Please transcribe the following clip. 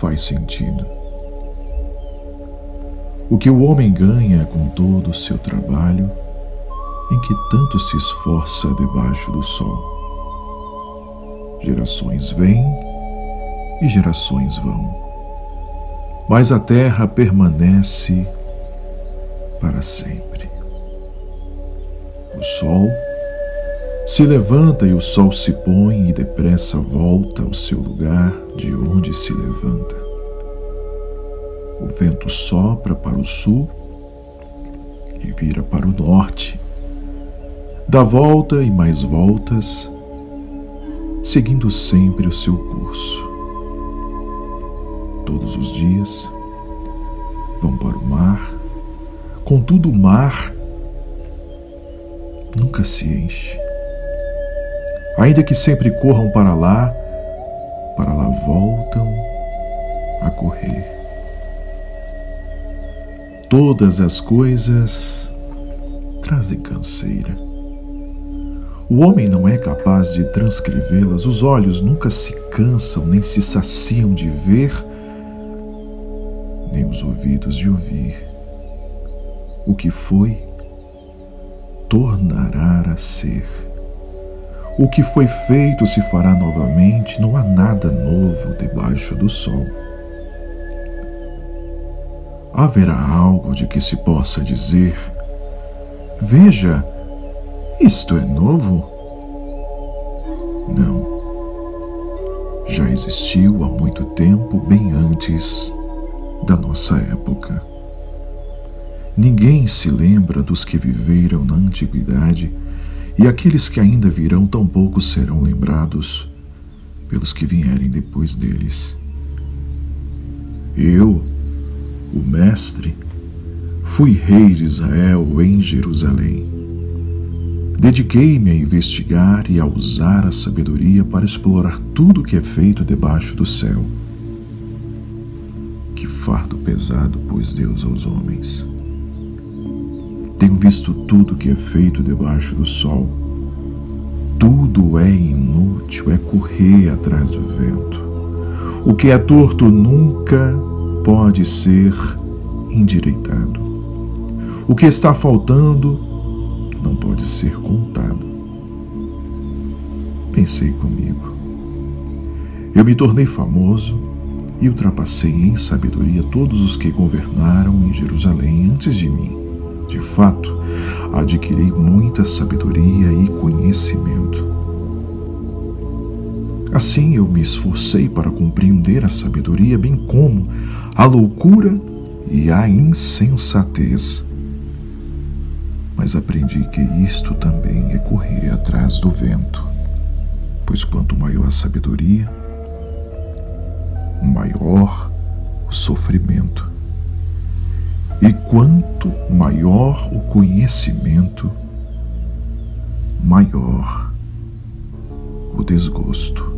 faz sentido. O que o homem ganha com todo o seu trabalho, em que tanto se esforça debaixo do sol. Gerações vêm e gerações vão, mas a terra permanece para sempre. O sol se levanta e o sol se põe e depressa volta ao seu lugar de onde se levanta. O vento sopra para o sul e vira para o norte. Dá volta e mais voltas, seguindo sempre o seu curso. Todos os dias vão para o mar, contudo, o mar nunca se enche ainda que sempre corram para lá, para lá voltam a correr. Todas as coisas trazem canseira. O homem não é capaz de transcrevê-las, os olhos nunca se cansam nem se saciam de ver, nem os ouvidos de ouvir. O que foi, tornará a ser. O que foi feito se fará novamente, não há nada novo debaixo do sol. Haverá algo de que se possa dizer: Veja, isto é novo? Não. Já existiu há muito tempo, bem antes da nossa época. Ninguém se lembra dos que viveram na antiguidade e aqueles que ainda virão tampouco serão lembrados pelos que vierem depois deles. Eu, o Mestre, fui rei de Israel em Jerusalém. Dediquei-me a investigar e a usar a sabedoria para explorar tudo o que é feito debaixo do céu. Que fardo pesado pôs Deus aos homens. Tenho visto tudo que é feito debaixo do sol. Tudo é inútil, é correr atrás do vento. O que é torto nunca pode ser endireitado. O que está faltando não pode ser contado. Pensei comigo. Eu me tornei famoso e ultrapassei em sabedoria todos os que governaram em Jerusalém antes de mim. De fato, adquiri muita sabedoria e conhecimento. Assim eu me esforcei para compreender a sabedoria, bem como a loucura e a insensatez. Mas aprendi que isto também é correr atrás do vento, pois quanto maior a sabedoria, maior o sofrimento. E quanto maior o conhecimento, maior o desgosto.